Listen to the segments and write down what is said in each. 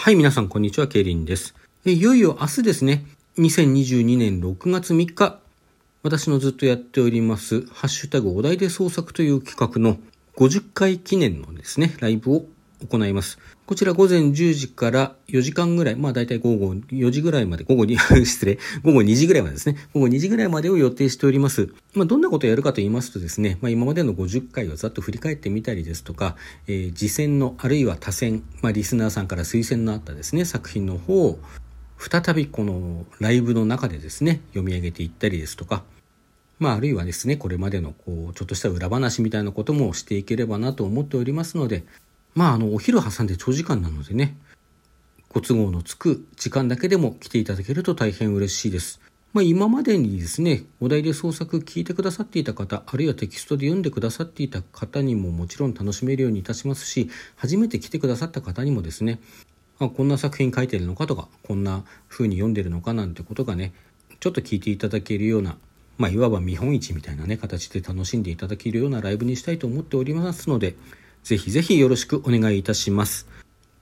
はい、皆さん、こんにちは、ケイリンです。いよいよ明日ですね、2022年6月3日、私のずっとやっております、ハッシュタグお題で創作という企画の50回記念のですね、ライブを行います。こちら午前10時から4時間ぐらい、まあ大体午後4時ぐらいまで、午後に、失礼、午後2時ぐらいまでですね、午後2時ぐらいまでを予定しております。まあどんなことをやるかと言いますとですね、まあ今までの50回をざっと振り返ってみたりですとか、えー、次戦のあるいは他戦、まあリスナーさんから推薦のあったですね、作品の方を再びこのライブの中でですね、読み上げていったりですとか、まあ、あるいはですね、これまでの、こう、ちょっとした裏話みたいなこともしていければなと思っておりますので、まあ、あの、お昼挟んで長時間なのでね、ご都合のつく時間だけでも来ていただけると大変嬉しいです。まあ、今までにですね、お題で創作聞いてくださっていた方、あるいはテキストで読んでくださっていた方にももちろん楽しめるようにいたしますし、初めて来てくださった方にもですね、あこんな作品書いてるのかとか、こんな風に読んでるのかなんてことがね、ちょっと聞いていただけるような、まあ、いわば見本市みたいなね、形で楽しんでいただけるようなライブにしたいと思っておりますので、ぜひぜひよろしくお願いいたします。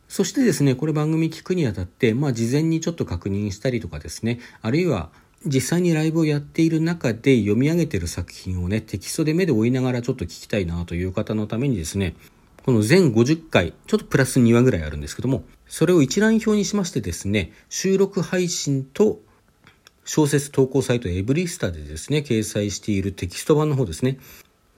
そしてですね、これ番組聞くにあたって、まあ事前にちょっと確認したりとかですね、あるいは実際にライブをやっている中で読み上げている作品をね、テキストで目で追いながらちょっと聞きたいなという方のためにですね、この全50回、ちょっとプラス2話ぐらいあるんですけども、それを一覧表にしましてですね、収録配信と小説投稿サイトエブリスタでですね、掲載しているテキスト版の方ですね、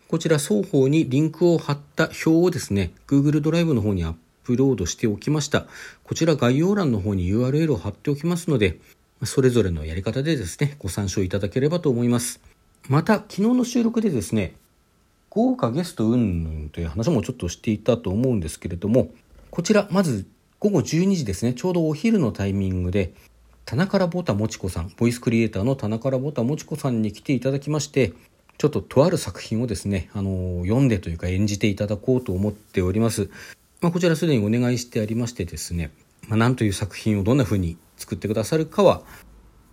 こちら双方にリンクを貼った表をですね、Google ドライブの方にアップロードしておきました。こちら概要欄の方に URL を貼っておきますので、それぞれのやり方でですね、ご参照いただければと思います。また、昨日の収録でですね、豪華ゲスト云々という話もちょっとしていたと思うんですけれども、こちら、まず午後12時ですね、ちょうどお昼のタイミングで、田中らぼたもちこさん、ボイスクリエイターの田中らぼたもちこさんに来ていただきまして、ちょっととある作品をですね、あの、読んでというか演じていただこうと思っております。まあ、こちらすでにお願いしてありましてですね、まあ、何という作品をどんな風に作ってくださるかは、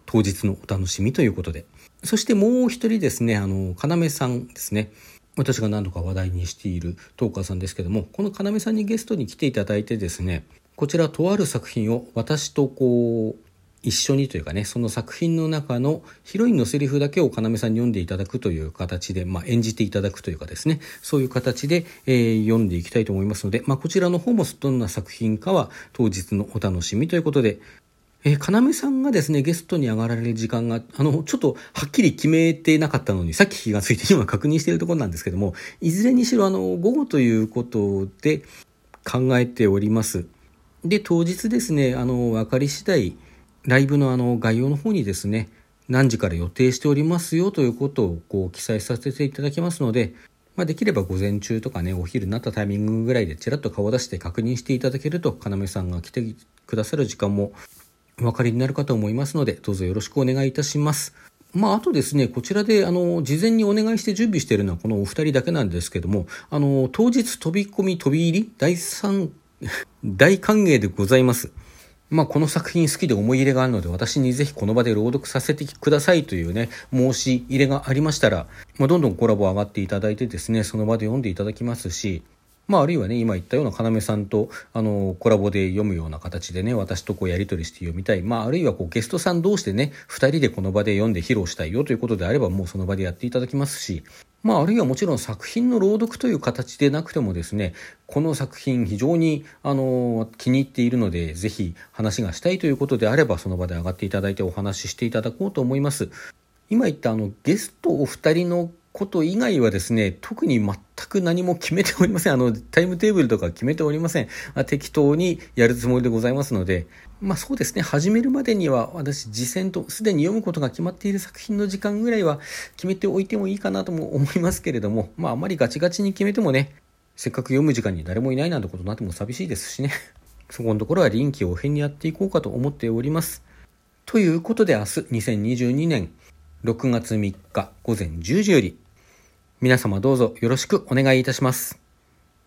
当日のお楽しみということで。そしてもう一人ですね、あの、要さんですね。私が何度か話題にしているトーカーさんですけども、この要さんにゲストに来ていただいてですね、こちらとある作品を私とこう、一緒にというかね、その作品の中のヒロインのセリフだけを要さんに読んでいただくという形で、まあ、演じていただくというかですね、そういう形で、えー、読んでいきたいと思いますので、まあ、こちらの方もどんな作品かは当日のお楽しみということで、えー、要さんがですね、ゲストに上がられる時間が、あの、ちょっとはっきり決めてなかったのに、さっき気がついて今確認しているところなんですけども、いずれにしろあの、午後ということで考えております。で、当日ですね、あの、分かり次第、ライブのあの概要の方にですね、何時から予定しておりますよということをこう記載させていただきますので、まあ、できれば午前中とかね、お昼になったタイミングぐらいでちらっと顔を出して確認していただけると、要さんが来てくださる時間もお分かりになるかと思いますので、どうぞよろしくお願いいたします。まあ、あとですね、こちらで、あの、事前にお願いして準備しているのはこのお二人だけなんですけども、あの、当日飛び込み飛び入り第3、大歓迎でございます。まあ、この作品好きで思い入れがあるので、私にぜひこの場で朗読させてくださいというね、申し入れがありましたら、まあ、どんどんコラボ上がっていただいてですね、その場で読んでいただきますし、まあ、あるいはね、今言ったような要さんと、あの、コラボで読むような形でね、私とこうやり取りして読みたい。まあ、あるいはこうゲストさん同士でね、二人でこの場で読んで披露したいよということであれば、もうその場でやっていただきますし、まあ、あるいはもちろん作品の朗読という形でなくてもですね、この作品非常に、あの、気に入っているので、ぜひ話がしたいということであれば、その場で上がっていただいてお話ししていただこうと思います。今言ったあの、ゲストお二人のこと以外はですね、特に全く何も決めておりません。あの、タイムテーブルとか決めておりません。まあ、適当にやるつもりでございますので、まあそうですね、始めるまでには私、次戦とすでに読むことが決まっている作品の時間ぐらいは決めておいてもいいかなとも思いますけれども、まああまりガチガチに決めてもね、せっかく読む時間に誰もいないなんてことになっても寂しいですしね。そこのところは臨機応変にやっていこうかと思っております。ということで明日、2022年6月3日午前10時より皆様どうぞよろしくお願いいたします。